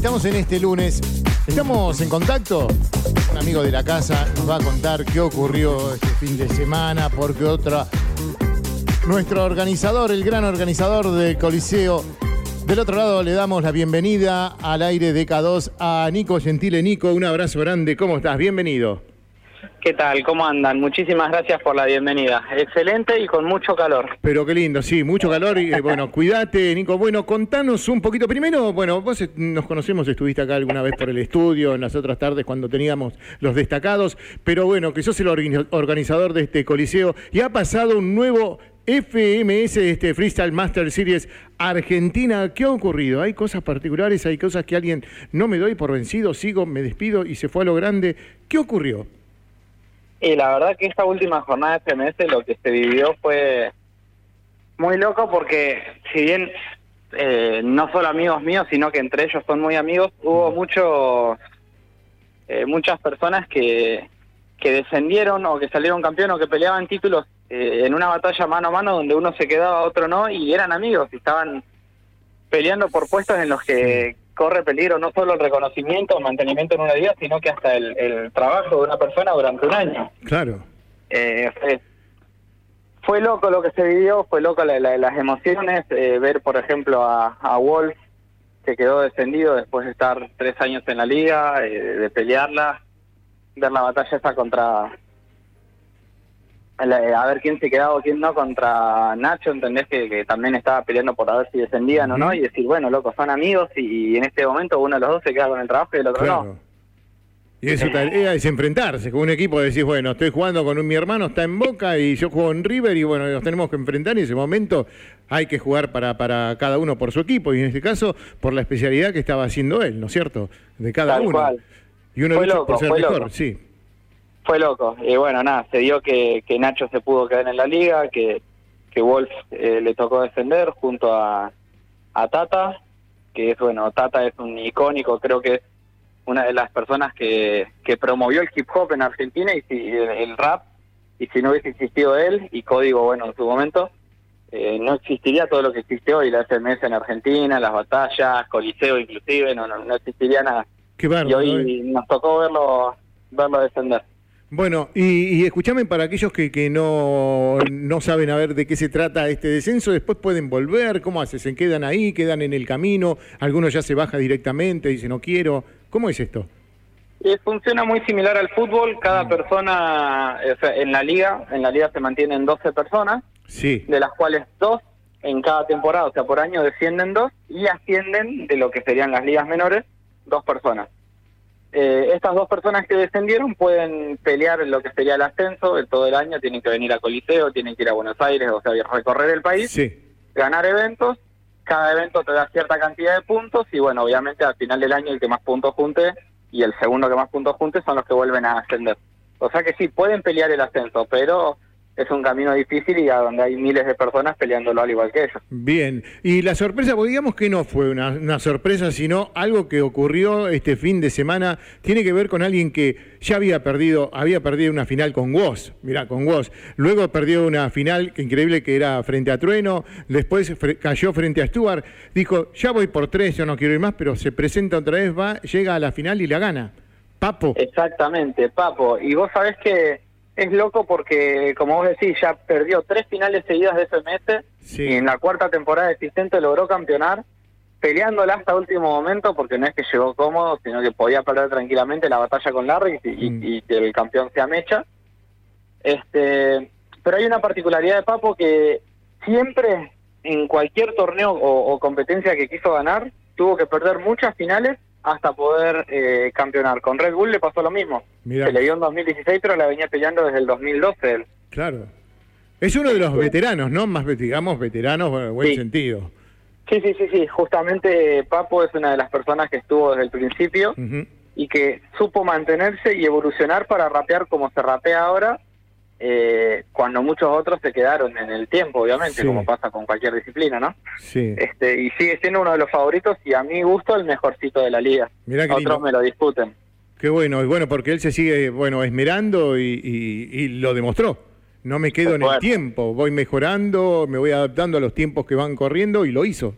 Estamos en este lunes. Estamos en contacto. Un amigo de la casa nos va a contar qué ocurrió este fin de semana, porque otra. Nuestro organizador, el gran organizador del Coliseo. Del otro lado le damos la bienvenida al aire de K2 a Nico Gentile. Nico, un abrazo grande. ¿Cómo estás? Bienvenido. ¿Qué tal? ¿Cómo andan? Muchísimas gracias por la bienvenida. Excelente y con mucho calor. Pero qué lindo, sí, mucho calor y eh, bueno, cuídate, Nico. Bueno, contanos un poquito. Primero, bueno, vos nos conocemos, estuviste acá alguna vez por el estudio, en las otras tardes cuando teníamos los destacados, pero bueno, que sos el organizador de este coliseo y ha pasado un nuevo FMS, este Freestyle Master Series Argentina. ¿Qué ha ocurrido? ¿Hay cosas particulares? ¿Hay cosas que alguien no me doy por vencido? Sigo, me despido y se fue a lo grande. ¿Qué ocurrió? Y la verdad que esta última jornada de FMS lo que se vivió fue muy loco porque si bien eh, no solo amigos míos, sino que entre ellos son muy amigos, hubo muchos eh, muchas personas que, que descendieron o que salieron campeón o que peleaban títulos eh, en una batalla mano a mano donde uno se quedaba, otro no, y eran amigos y estaban peleando por puestos en los que corre peligro no solo el reconocimiento o mantenimiento en una vida, sino que hasta el, trabajo de una persona durante un año. Claro. Eh, fue, loco lo que se vivió, fue loco las emociones, eh, ver por ejemplo a, a Wolf que quedó descendido después de estar tres años en la liga, eh, de pelearla, ver la batalla esa contra a ver quién se quedaba o quién no contra Nacho, entendés que, también estaba peleando por a ver si descendían o no, y decir, bueno, loco, son amigos y, en este momento uno de los dos se queda con el trabajo y el otro no. Y eso es enfrentarse con un equipo, decís, bueno, estoy jugando con un, mi hermano, está en Boca y yo juego en River y bueno, nos tenemos que enfrentar y en ese momento hay que jugar para, para cada uno por su equipo y en este caso por la especialidad que estaba haciendo él, ¿no es cierto? De cada uno. Y uno lucha por ser mejor, sí fue loco. Y bueno, nada, se dio que, que Nacho se pudo quedar en la liga, que, que Wolf eh, le tocó defender junto a, a Tata, que es, bueno, Tata es un icónico, creo que es una de las personas que, que promovió el hip hop en Argentina y si, el, rap, y si no hubiese existido él y Código, bueno, en su momento, eh, no existiría todo lo que existe hoy, la FMS en Argentina, las batallas, Coliseo inclusive, no, no, existiría nada. Qué y hoy nos tocó verlo, verlo descender. Bueno, y, escúchame para aquellos que, que no, no, saben a ver de qué se trata este descenso, después pueden volver, ¿cómo hacen? ¿Se quedan ahí, quedan en el camino? ¿Algunos ya se baja directamente, dice no quiero? ¿Cómo es esto? Eh, funciona muy similar al fútbol, cada mm. persona, en la liga, en la liga se mantienen 12 personas, sí. de las cuales dos en cada temporada, o sea, por año descienden dos y ascienden de lo que serían las ligas menores, dos personas. Eh, estas dos personas que descendieron pueden pelear en lo que sería el ascenso de todo el año, tienen que venir a Coliseo, tienen que ir a Buenos Aires, o sea, recorrer el país, ganar eventos, cada evento te da cierta cantidad de puntos y bueno, obviamente al final del año el que más puntos junte y el segundo que más puntos junte son los que vuelven a ascender. O sea que sí, pueden pelear el ascenso, pero es un camino difícil y a donde hay miles de personas peleándolo al igual que ellos. Bien, y la sorpresa, pues digamos que no fue una, sorpresa, sino algo que ocurrió este fin de semana, tiene que ver con alguien que ya había perdido, había perdido una final con Woz, mirá, con Woz, luego perdió una final increíble que era frente a Trueno, después cayó frente a Stuart, dijo, ya voy por tres, yo no quiero ir más, pero se presenta otra vez, va, llega a la final y la gana. Papo. Exactamente, Papo. Y vos sabés que es loco porque, como vos decís, ya perdió tres finales seguidas de FMS y en la cuarta temporada existente logró campeonar, peleándola hasta último momento porque no es que llegó cómodo, sino que podía perder tranquilamente la batalla con Larry y, mm. que el campeón sea Mecha. Este, pero hay una particularidad de Papo que siempre en cualquier torneo o competencia que quiso ganar, tuvo que perder muchas finales hasta poder eh, campeonar. Con Red Bull le pasó lo mismo. Se le dio en 2016, pero la venía peleando desde el 2012. Claro. Es uno de los veteranos, ¿no? Más, digamos, veteranos en buen sentido. Sí, sí, sí, sí. Justamente Papo es una de las personas que estuvo desde el principio y que supo mantenerse y evolucionar para rapear como se rapea ahora eh, cuando muchos otros se quedaron en el tiempo, obviamente, como pasa con cualquier disciplina, ¿no? Sí. Este, y sigue siendo uno de los favoritos y a mi gusto el mejorcito de la liga. otros me lo discuten. Qué bueno, y bueno, porque él se sigue, bueno, esmerando y, lo demostró. No me quedo en el tiempo, voy mejorando, me voy adaptando a los tiempos que van corriendo y lo hizo.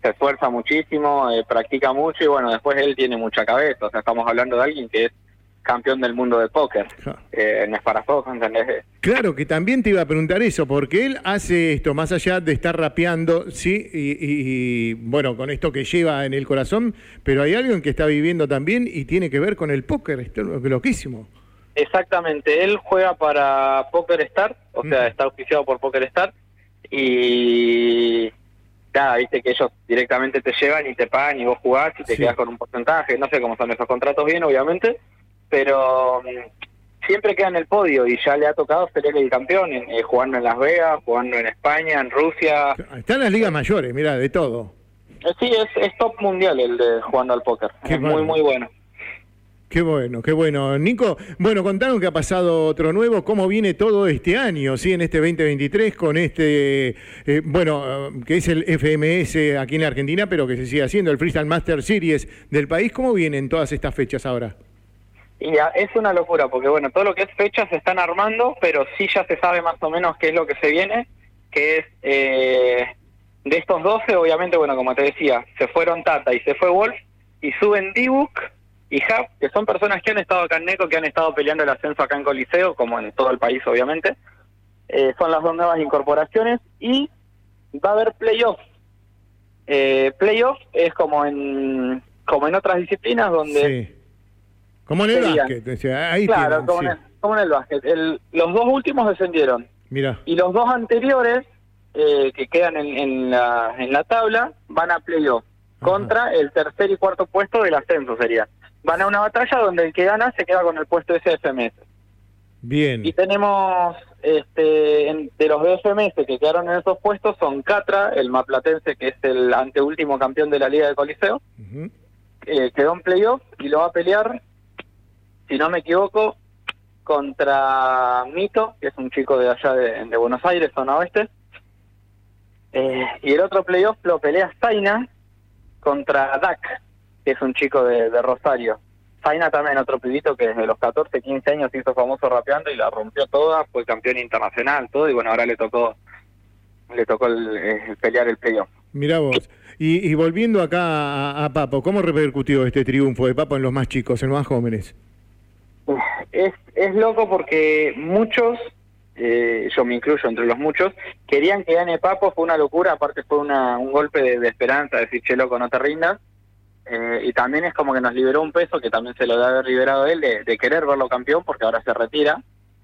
se esfuerza muchísimo, eh, practica mucho y bueno, después él tiene mucha cabeza. O sea, estamos hablando de alguien que es campeón del mundo de póker. Eh, no es para poco, ¿entendés? Claro, que también te iba a preguntar eso, porque él hace esto, más allá de estar rapeando, sí, y, bueno, con esto que lleva en el corazón, pero hay alguien que está viviendo también y tiene que ver con el póker, esto es loquísimo. Exactamente, él juega para Poker Star, o sea, está auspiciado por Poker Star, y nada, viste que ellos directamente te llevan y te pagan y vos jugás y te quedas con un porcentaje, no sé cómo son esos contratos bien, obviamente, pero mm, siempre queda en el podio y ya le ha tocado ser el campeón, eh, jugando en Las Vegas, jugando en España, en Rusia. Está en las ligas mayores, mira, de todo. Eh, sí, es, es top mundial el de jugando al póker. es muy, muy bueno. Qué bueno, qué bueno. Nico, bueno, contanos que ha pasado otro nuevo, cómo viene todo este año, ¿sí? En este 2023 con este, eh, bueno, que es el FMS aquí en la Argentina, pero que se sigue haciendo, el Freestyle Master Series del país. ¿Cómo vienen todas estas fechas ahora? Y es una locura, porque bueno, todo lo que es fechas se están armando, pero sí ya se sabe más o menos qué es lo que se viene, que es eh, de estos 12, obviamente, bueno, como te decía, se fueron Tata y se fue Wolf, y suben D-Book y Hub, que son personas que han estado acá en NECO, que han estado peleando el ascenso acá en Coliseo, como en todo el país, obviamente. Eh, son las dos nuevas incorporaciones, y va a haber playoffs. Eh, playoffs es como en, como en otras disciplinas donde... Como en el básquet. ahí claro, como, en el, básquet. los dos últimos descendieron. Mira. Y los dos anteriores, eh, que quedan en, la, en la tabla, van a playoff. Contra el tercer y cuarto puesto del ascenso sería. Van a una batalla donde el que gana se queda con el puesto de FMS. Bien. Y tenemos, este, de los de FMS que quedaron en esos puestos, son Catra, el maplatense, que es el anteúltimo campeón de la Liga de Coliseo. Eh, quedó en playoff y lo va a pelear si no me equivoco, contra Mito, que es un chico de allá de, Buenos Aires, zona oeste. Eh, y el otro playoff lo pelea Zaina contra Dak, que es un chico de, Rosario. Zaina también, otro pibito que desde los 14, 15 años hizo famoso rapeando y la rompió toda, fue campeón internacional, todo, y bueno, ahora le tocó le tocó el, pelear el playoff. Mirá vos. Y, volviendo acá a, a, Papo, ¿cómo repercutió este triunfo de Papo en los más chicos, en los más jóvenes? Es, es loco porque muchos, eh, yo me incluyo entre los muchos, querían que gane Papo, fue una locura, aparte fue una, un golpe de, esperanza, decir, che loco, no te rindas. Eh, y también es como que nos liberó un peso que también se lo debe haber liberado él de, querer verlo campeón porque ahora se retira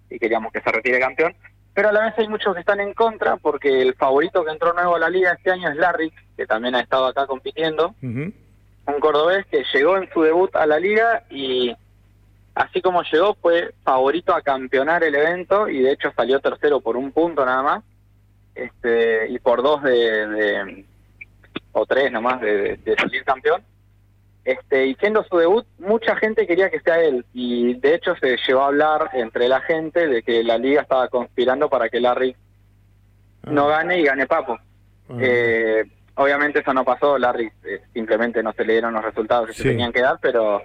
y queríamos que se retire campeón. Pero a la vez hay muchos que están en contra porque el favorito que entró nuevo a la liga este año es Larry, que también ha estado acá compitiendo. Un cordobés que llegó en su debut a la liga y así como llegó, fue favorito a campeonar el evento y de hecho salió tercero por un punto nada más, este y por dos de, o tres nomás de, de, salir campeón. Este, y siendo su debut, mucha gente quería que sea él, y de hecho se llevó a hablar entre la gente de que la liga estaba conspirando para que Larry no ah. gane y gane Papo. Ah. Eh, obviamente eso no pasó, Larry eh, simplemente no se le dieron los resultados que se tenían que dar, pero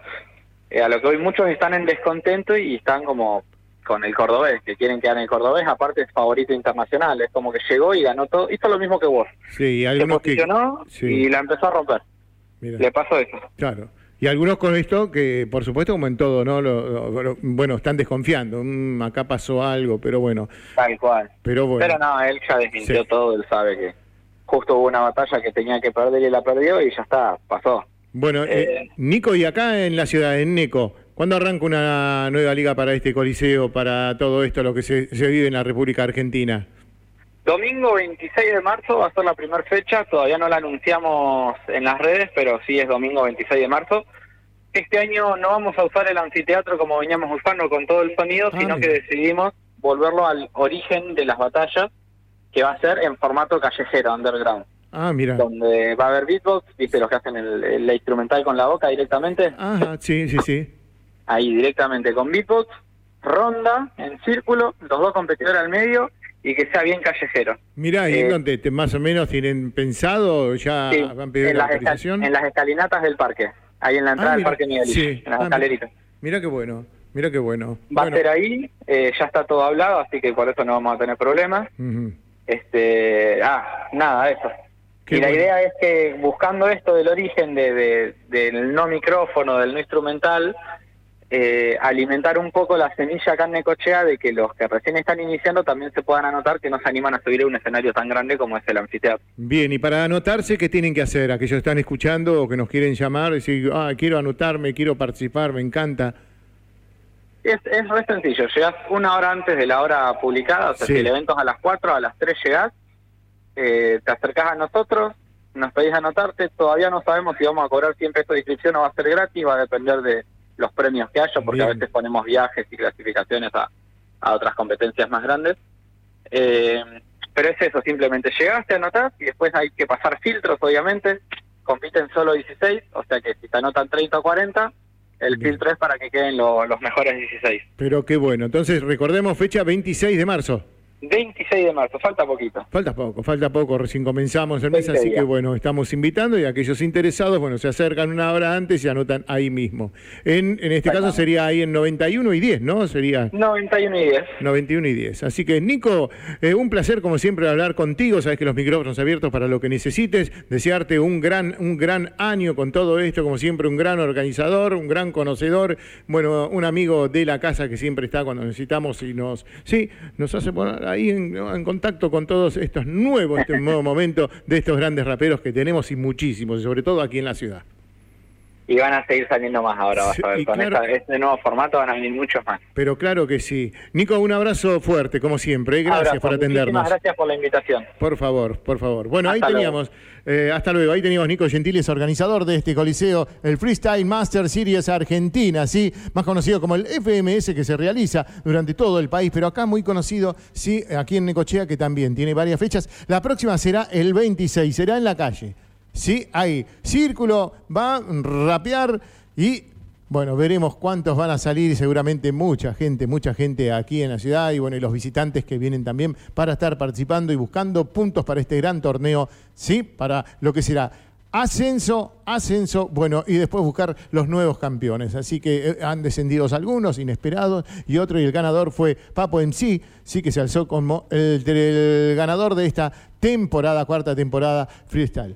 eh, a lo que hoy muchos están en descontento y están como con el cordobés, que quieren quedar en el cordobés, aparte es favorito internacional, es como que llegó y ganó todo, hizo lo mismo que vos. Sí, Se posicionó y la empezó a romper. Le pasó eso. Claro. Y algunos con esto, que por supuesto, como en todo, ¿no? Lo, bueno, están desconfiando. Mm, acá pasó algo, pero bueno. Tal cual. Pero bueno. Pero no, él ya desmintió todo, él sabe que justo hubo una batalla que tenía que perder y la perdió y ya está, pasó. Bueno, eh, eh, Nico, y acá en la ciudad, en Neco, ¿cuándo arranca una nueva liga para este coliseo, para todo esto, lo que se, vive en la República Argentina? Domingo 26 de marzo va a ser la primera fecha, todavía no la anunciamos en las redes, pero sí es domingo 26 de marzo. Este año no vamos a usar el anfiteatro como veníamos usando con todo el sonido, ah, sino que decidimos volverlo al origen de las batallas, que va a ser en formato callejero, underground. Ah, mira. Donde va a haber beatbox, viste los que hacen el, instrumental con la boca directamente. Ajá, sí, sí, sí. Ahí directamente con beatbox, ronda, en círculo, los dos competidores al medio y que sea bien callejero. Mira, ¿y eh, dónde más o menos tienen pensado? ¿Ya han pedido en la autorización? En las escalinatas del parque, ahí en la entrada ah, del Parque Miguel, sí. en las ah, escaleritas. Mira qué bueno. Mira qué bueno. Va a ser ahí, eh, ya está todo hablado, así que por eso no vamos a tener problemas. Este, ah, nada, eso. Y la idea es que buscando esto del origen de, del no micrófono, del no instrumental, eh, alimentar un poco la semilla acá en Necochea de que los que recién están iniciando también se puedan anotar que no se animan a subir a un escenario tan grande como es el anfiteatro. Bien, y para anotarse, ¿qué tienen que hacer? Aquellos que están escuchando o que nos quieren llamar, decir, ah, quiero anotarme, quiero participar, me encanta. Es, es re sencillo, llegás una hora antes de la hora publicada, o sea, si el evento es a las 4, a las 3 llegás, eh, te acercás a nosotros, nos pedís anotarte, todavía no sabemos si vamos a cobrar siempre esta inscripción o va a ser gratis, va a depender de los premios que haya, porque a veces ponemos viajes y clasificaciones a, otras competencias más grandes. Eh, pero es eso, simplemente llegaste, anotás y después hay que pasar filtros, obviamente. Compiten solo 16, o sea que si te anotan 30 o 40, el filtro es para que queden los mejores 16. Pero qué bueno. Entonces, recordemos fecha 26 de marzo. 26 de marzo, falta poquito. Falta poco, falta poco, recién comenzamos el mes, así que bueno, estamos invitando y aquellos interesados, bueno, se acercan una hora antes y anotan ahí mismo. En, en este caso sería ahí en 91 y 10, ¿no? Sería 91 y 10. 91 y 10. Así que Nico, eh, un placer como siempre hablar contigo, sabes que los micrófonos abiertos para lo que necesites, desearte un gran, un gran año con todo esto, como siempre, un gran organizador, un gran conocedor, bueno, un amigo de la casa que siempre está cuando necesitamos y nos, sí, nos hace poner ahí en, contacto con todos estos nuevos, este nuevo momento de estos grandes raperos que tenemos y muchísimos, y sobre todo aquí en la ciudad. Y van a seguir saliendo más ahora, vas a ver. Con este nuevo formato van a venir muchos más. Pero claro que sí. Nico, un abrazo fuerte, como siempre. ¿eh? Gracias por atendernos. gracias por la invitación. Por favor, por favor. Bueno, ahí teníamos, eh, hasta luego, ahí teníamos Nico Gentiles, organizador de este coliseo, el Freestyle Master Series Argentina, ¿sí? Más conocido como el FMS que se realiza durante todo el país, pero acá muy conocido, sí, aquí en Necochea, que también tiene varias fechas. La próxima será el 26, será en la calle. ¿Sí? Hay círculo, va a rapear y bueno, veremos cuántos van a salir y seguramente mucha gente, mucha gente aquí en la ciudad y bueno, y los visitantes que vienen también para estar participando y buscando puntos para este gran torneo, ¿sí? Para lo que será ascenso, ascenso, bueno, y después buscar los nuevos campeones. Así que eh, han descendido algunos inesperados y otro, y el ganador fue Papo MC, sí que se alzó como el, el ganador de esta temporada, cuarta temporada freestyle.